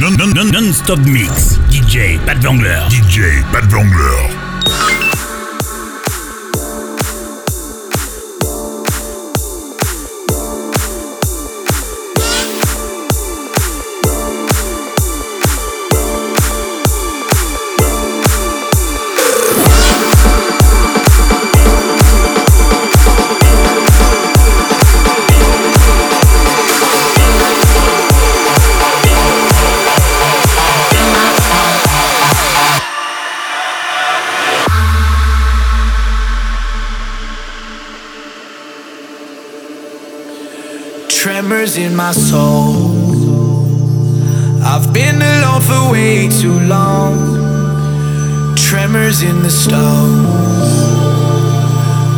Non-stop mix. DJ Pat Vangler. DJ Pat Vangler. Tremors in my soul. I've been alone for way too long. Tremors in the stone.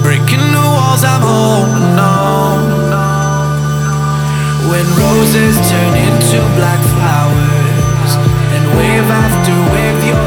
Breaking the walls I'm holding on. When roses turn into black flowers, and wave after wave you're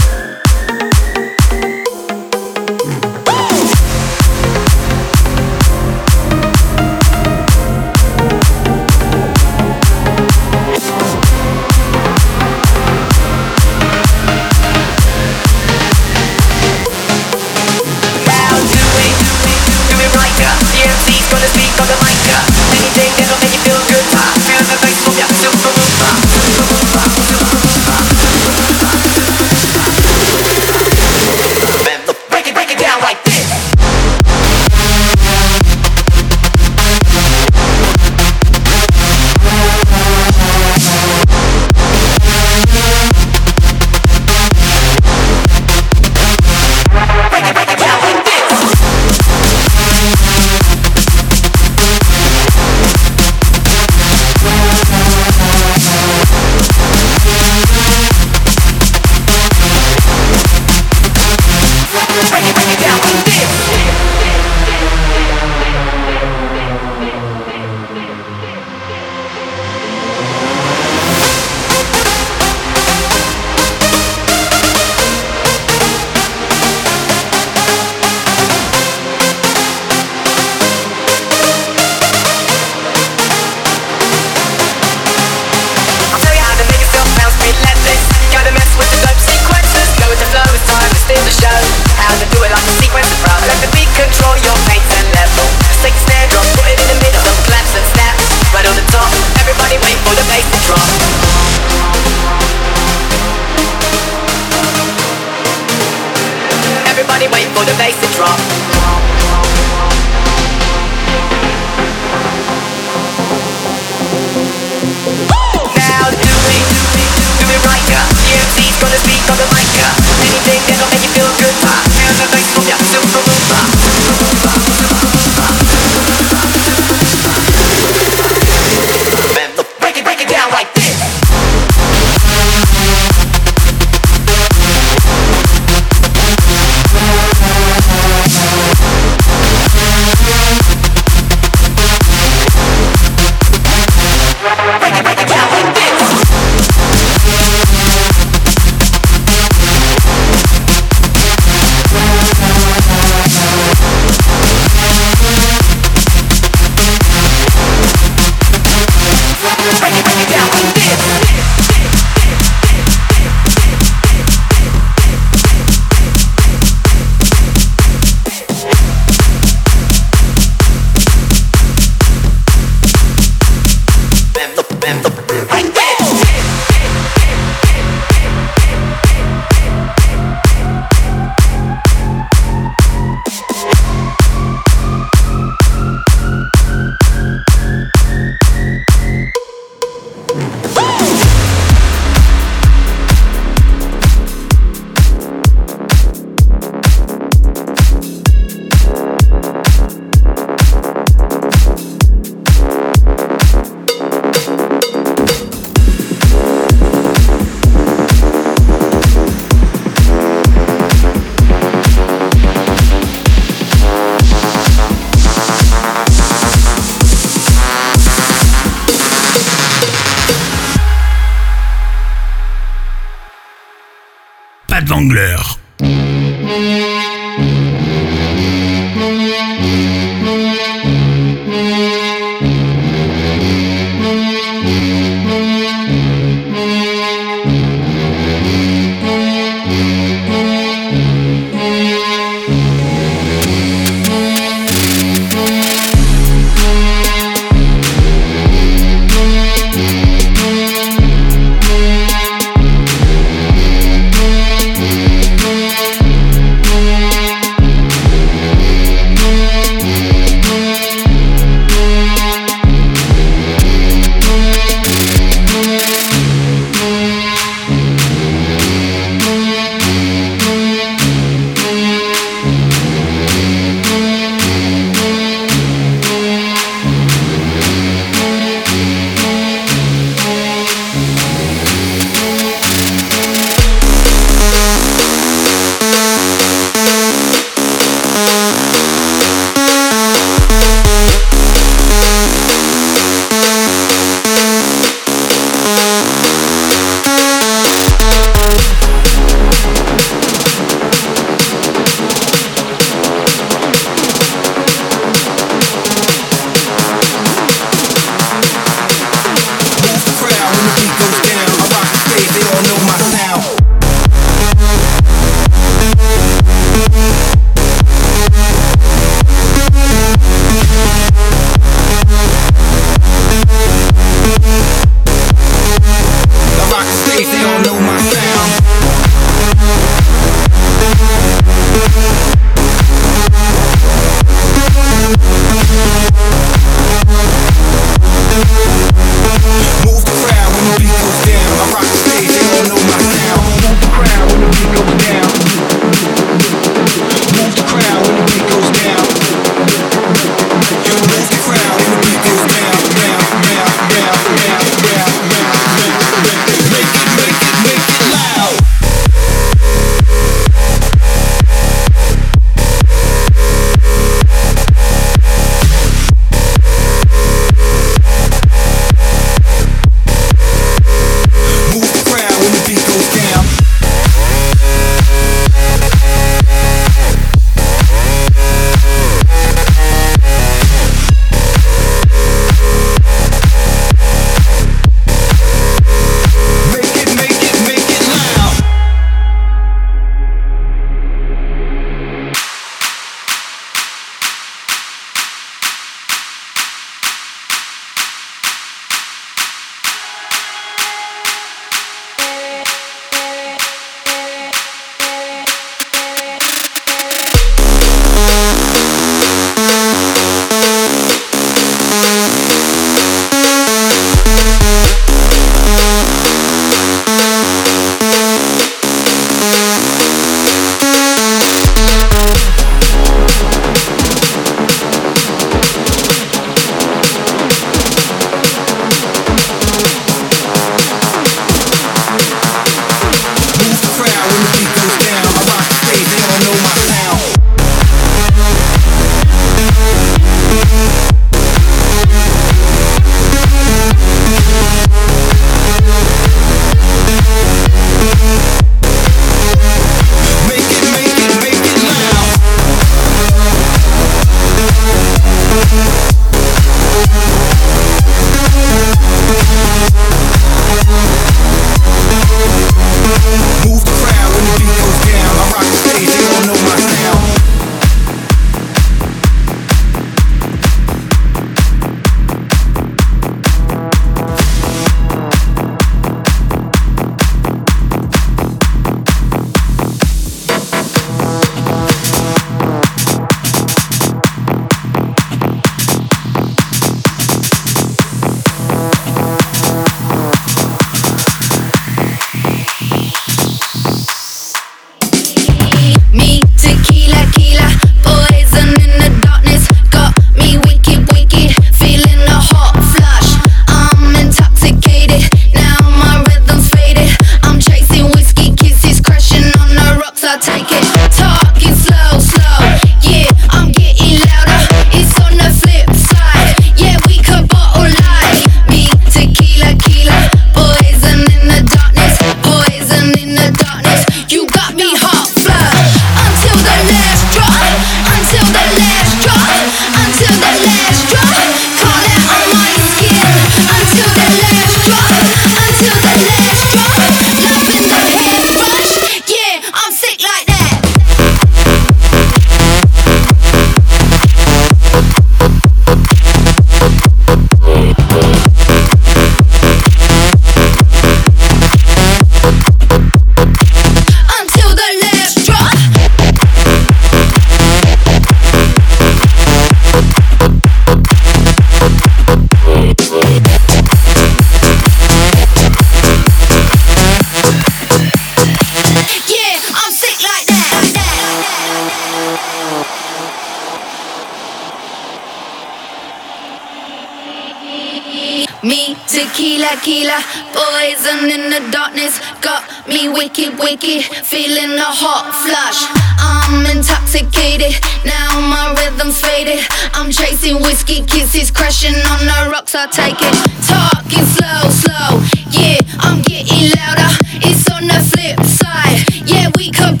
feeling a hot flush. I'm intoxicated, now my rhythm's faded. I'm chasing whiskey kisses, crashing on the rocks. I take it, talking slow, slow. Yeah, I'm getting louder. It's on the flip side. Yeah, we could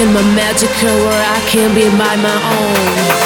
in my magical where I can be by my own.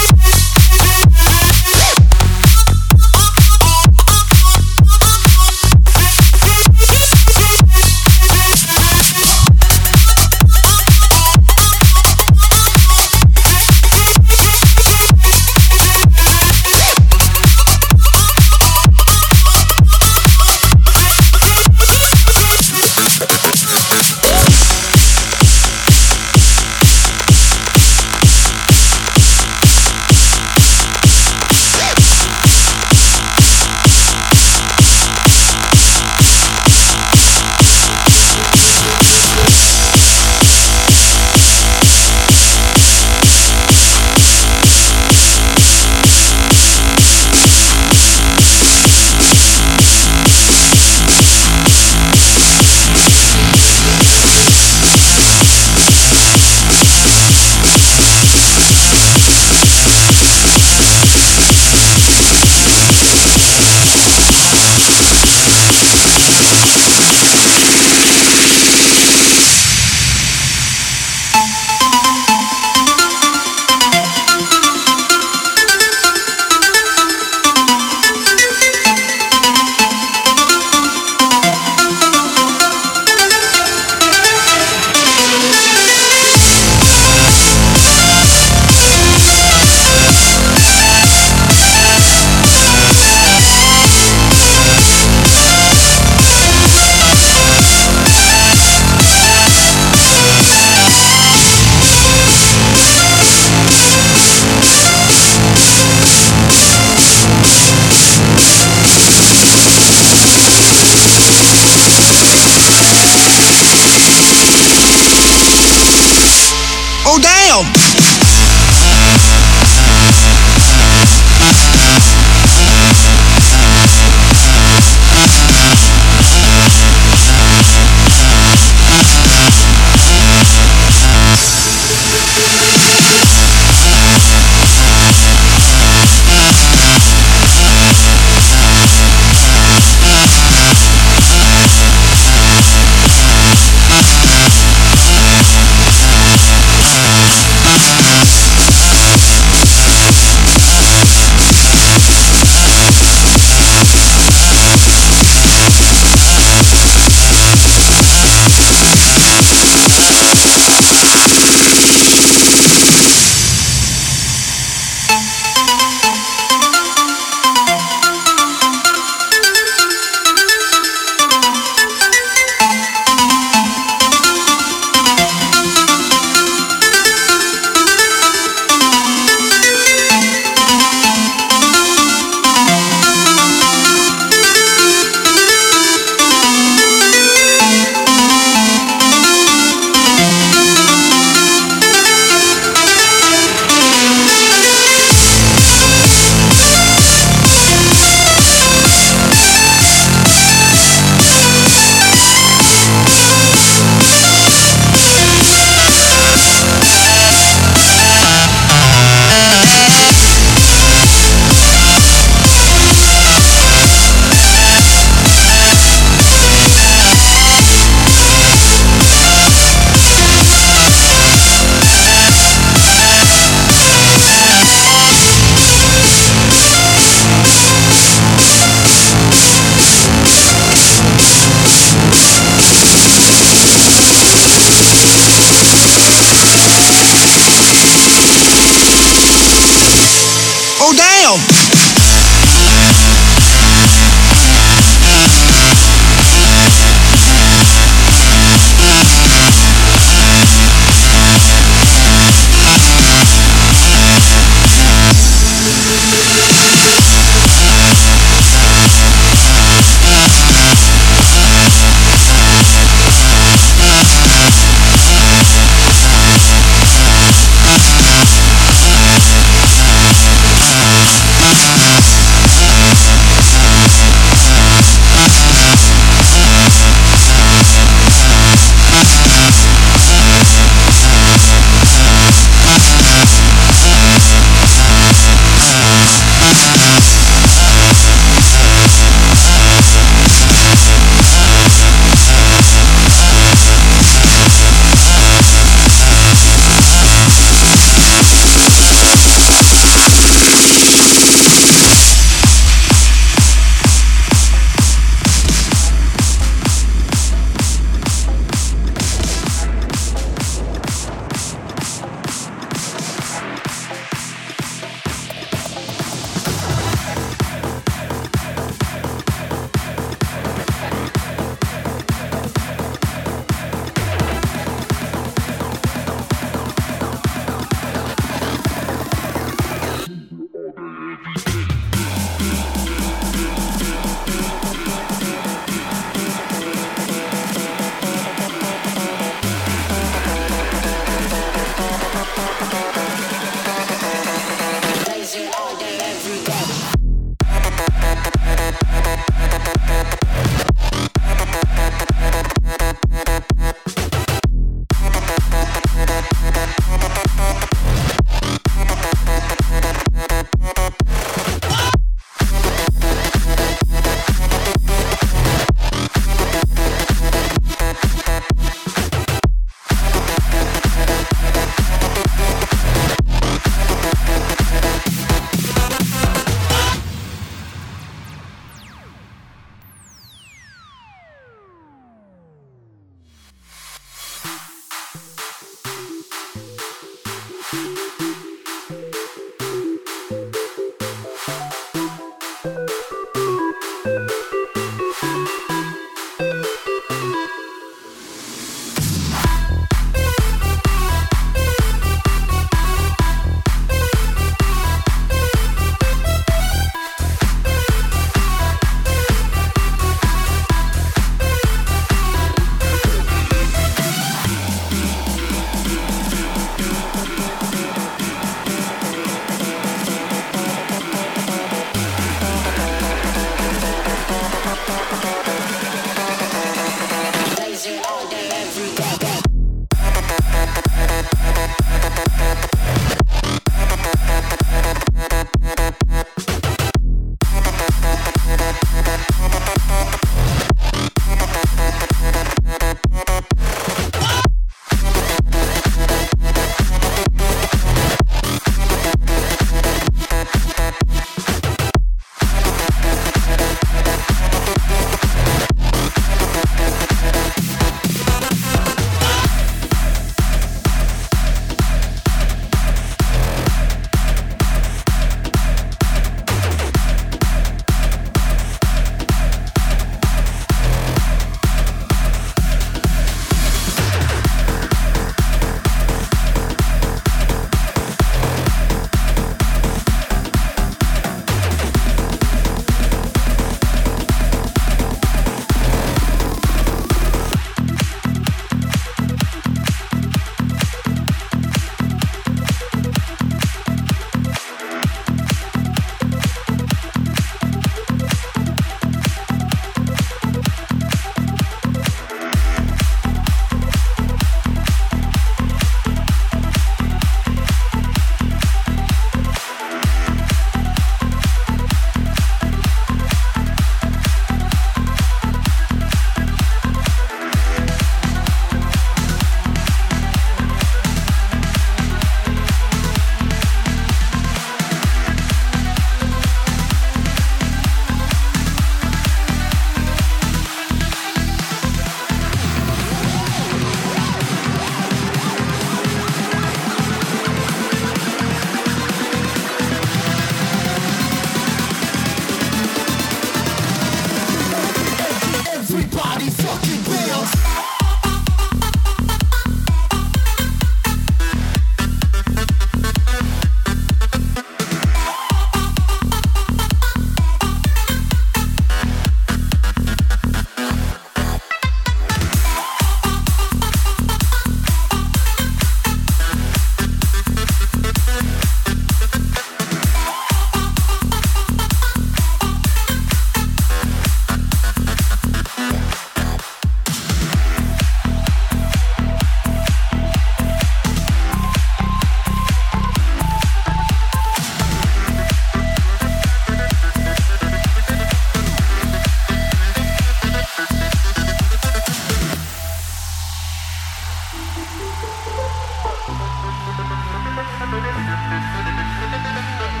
フフフフフ。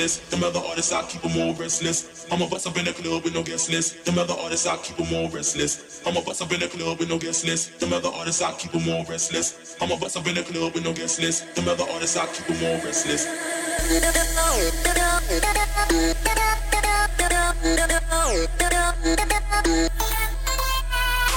List. Them other artists, I keep them all restless. I'm a bust up in the club with no guest list. Them other artists, I keep them all restless. I'm a bust up in the club with no guest list. Them other artists, I keep them all restless. I'm a bust up in the club with no guest list. Them other artists, I keep them all restless.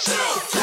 Shoot!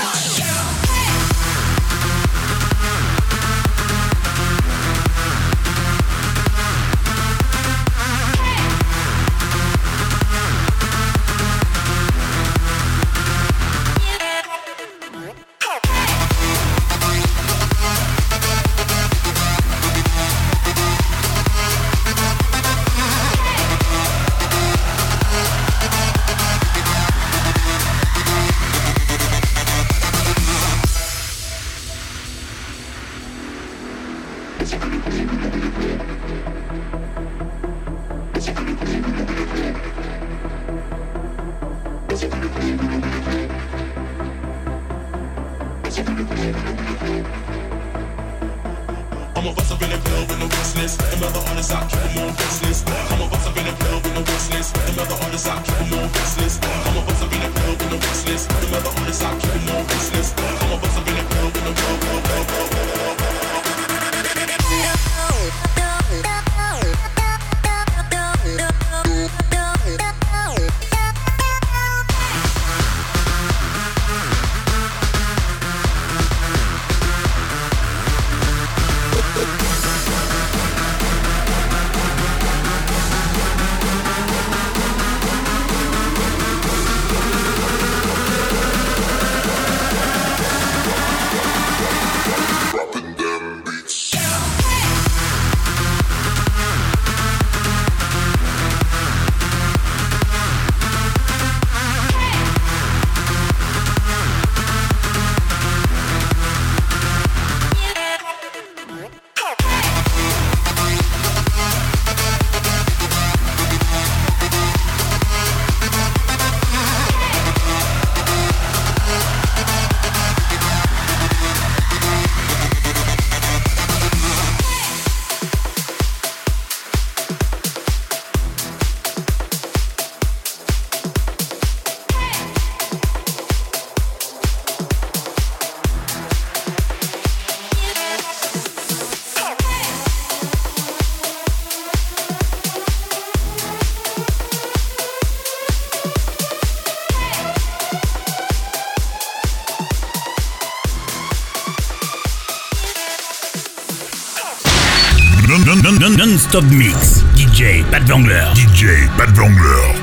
Non-stop mix. DJ Pat Vangler. DJ Pat Vangler.